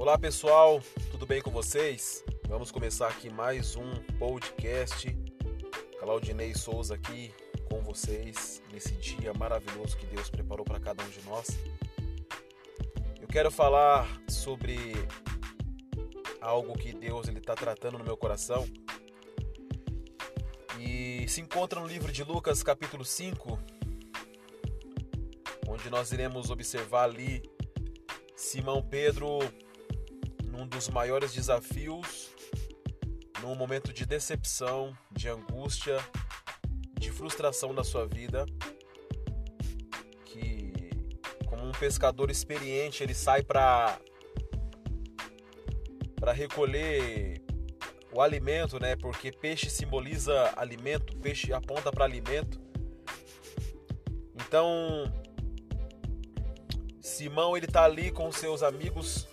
Olá pessoal, tudo bem com vocês? Vamos começar aqui mais um podcast. Claudinei Souza aqui com vocês nesse dia maravilhoso que Deus preparou para cada um de nós. Eu quero falar sobre algo que Deus ele está tratando no meu coração e se encontra no livro de Lucas capítulo 5, onde nós iremos observar ali Simão Pedro num dos maiores desafios, num momento de decepção, de angústia, de frustração da sua vida, que como um pescador experiente, ele sai para para recolher o alimento, né? Porque peixe simboliza alimento, peixe aponta para alimento. Então, Simão ele tá ali com seus amigos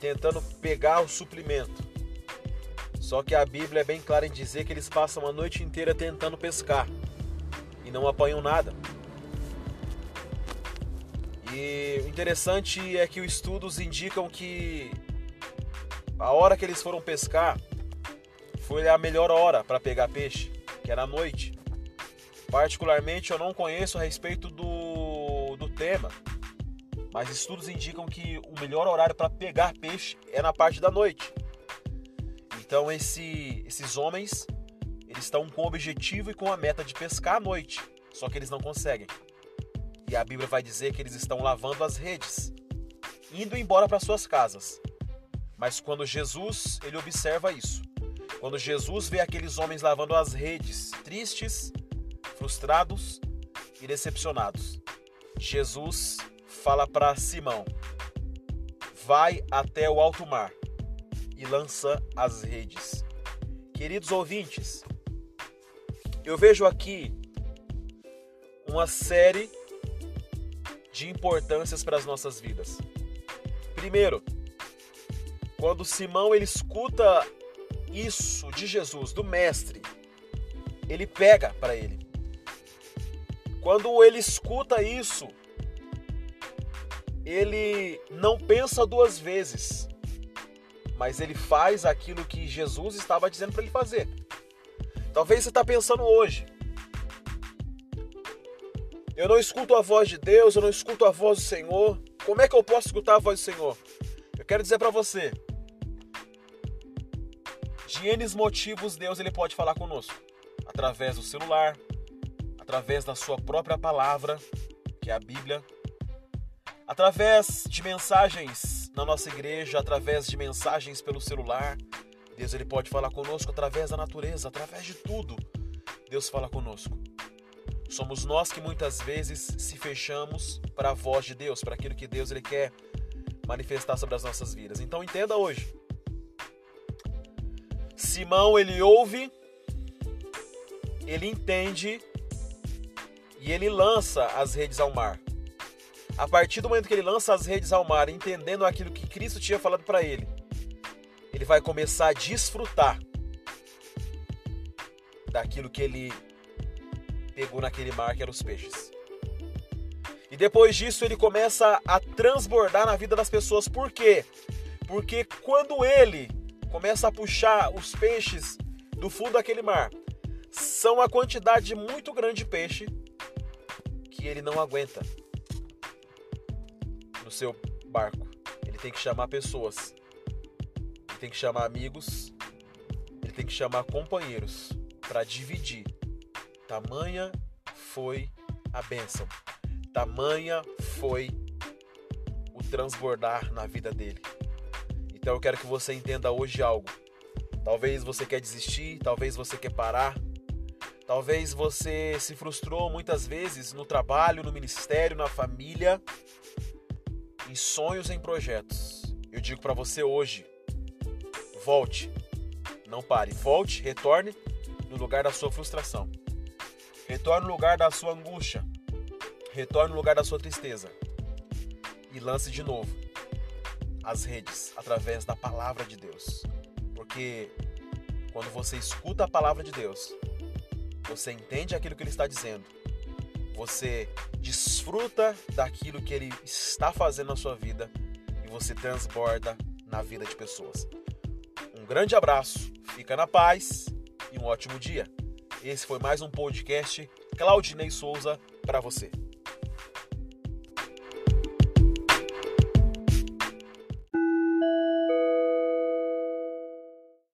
tentando pegar o suplimento. Só que a Bíblia é bem clara em dizer que eles passam a noite inteira tentando pescar e não apanham nada. E o interessante é que os estudos indicam que a hora que eles foram pescar foi a melhor hora para pegar peixe, que era a noite. Particularmente eu não conheço a respeito do, do tema, mas estudos indicam que o melhor horário para pegar peixe é na parte da noite. Então esse, esses homens eles estão com o objetivo e com a meta de pescar à noite, só que eles não conseguem. E a Bíblia vai dizer que eles estão lavando as redes, indo embora para suas casas. Mas quando Jesus ele observa isso, quando Jesus vê aqueles homens lavando as redes, tristes, frustrados e decepcionados, Jesus fala para Simão: Vai até o alto mar e lança as redes. Queridos ouvintes, eu vejo aqui uma série de importâncias para as nossas vidas. Primeiro, quando Simão ele escuta isso de Jesus, do mestre, ele pega para ele. Quando ele escuta isso, ele não pensa duas vezes, mas ele faz aquilo que Jesus estava dizendo para ele fazer. Talvez você está pensando hoje. Eu não escuto a voz de Deus, eu não escuto a voz do Senhor. Como é que eu posso escutar a voz do Senhor? Eu quero dizer para você, de N motivos Deus ele pode falar conosco, através do celular, através da sua própria palavra, que é a Bíblia, através de mensagens na nossa igreja, através de mensagens pelo celular. Deus ele pode falar conosco através da natureza, através de tudo. Deus fala conosco. Somos nós que muitas vezes se fechamos para a voz de Deus, para aquilo que Deus ele quer manifestar sobre as nossas vidas. Então entenda hoje. Simão ele ouve, ele entende e ele lança as redes ao mar. A partir do momento que ele lança as redes ao mar, entendendo aquilo que Cristo tinha falado para ele, ele vai começar a desfrutar daquilo que ele pegou naquele mar, que eram os peixes. E depois disso ele começa a transbordar na vida das pessoas. Por quê? Porque quando ele começa a puxar os peixes do fundo daquele mar, são uma quantidade muito grande de peixe que ele não aguenta no seu barco. Ele tem que chamar pessoas. Ele tem que chamar amigos. Ele tem que chamar companheiros para dividir. Tamanha foi a bênção. Tamanha foi o transbordar na vida dele. Então eu quero que você entenda hoje algo. Talvez você quer desistir, talvez você quer parar, talvez você se frustrou muitas vezes no trabalho, no ministério, na família, em sonhos, em projetos. Eu digo para você hoje: volte, não pare, volte, retorne no lugar da sua frustração, retorne no lugar da sua angústia, retorne no lugar da sua tristeza. E lance de novo as redes através da palavra de Deus. Porque quando você escuta a palavra de Deus, você entende aquilo que ele está dizendo você desfruta daquilo que ele está fazendo na sua vida e você transborda na vida de pessoas. Um grande abraço, fica na paz e um ótimo dia. Esse foi mais um podcast Claudinei Souza para você.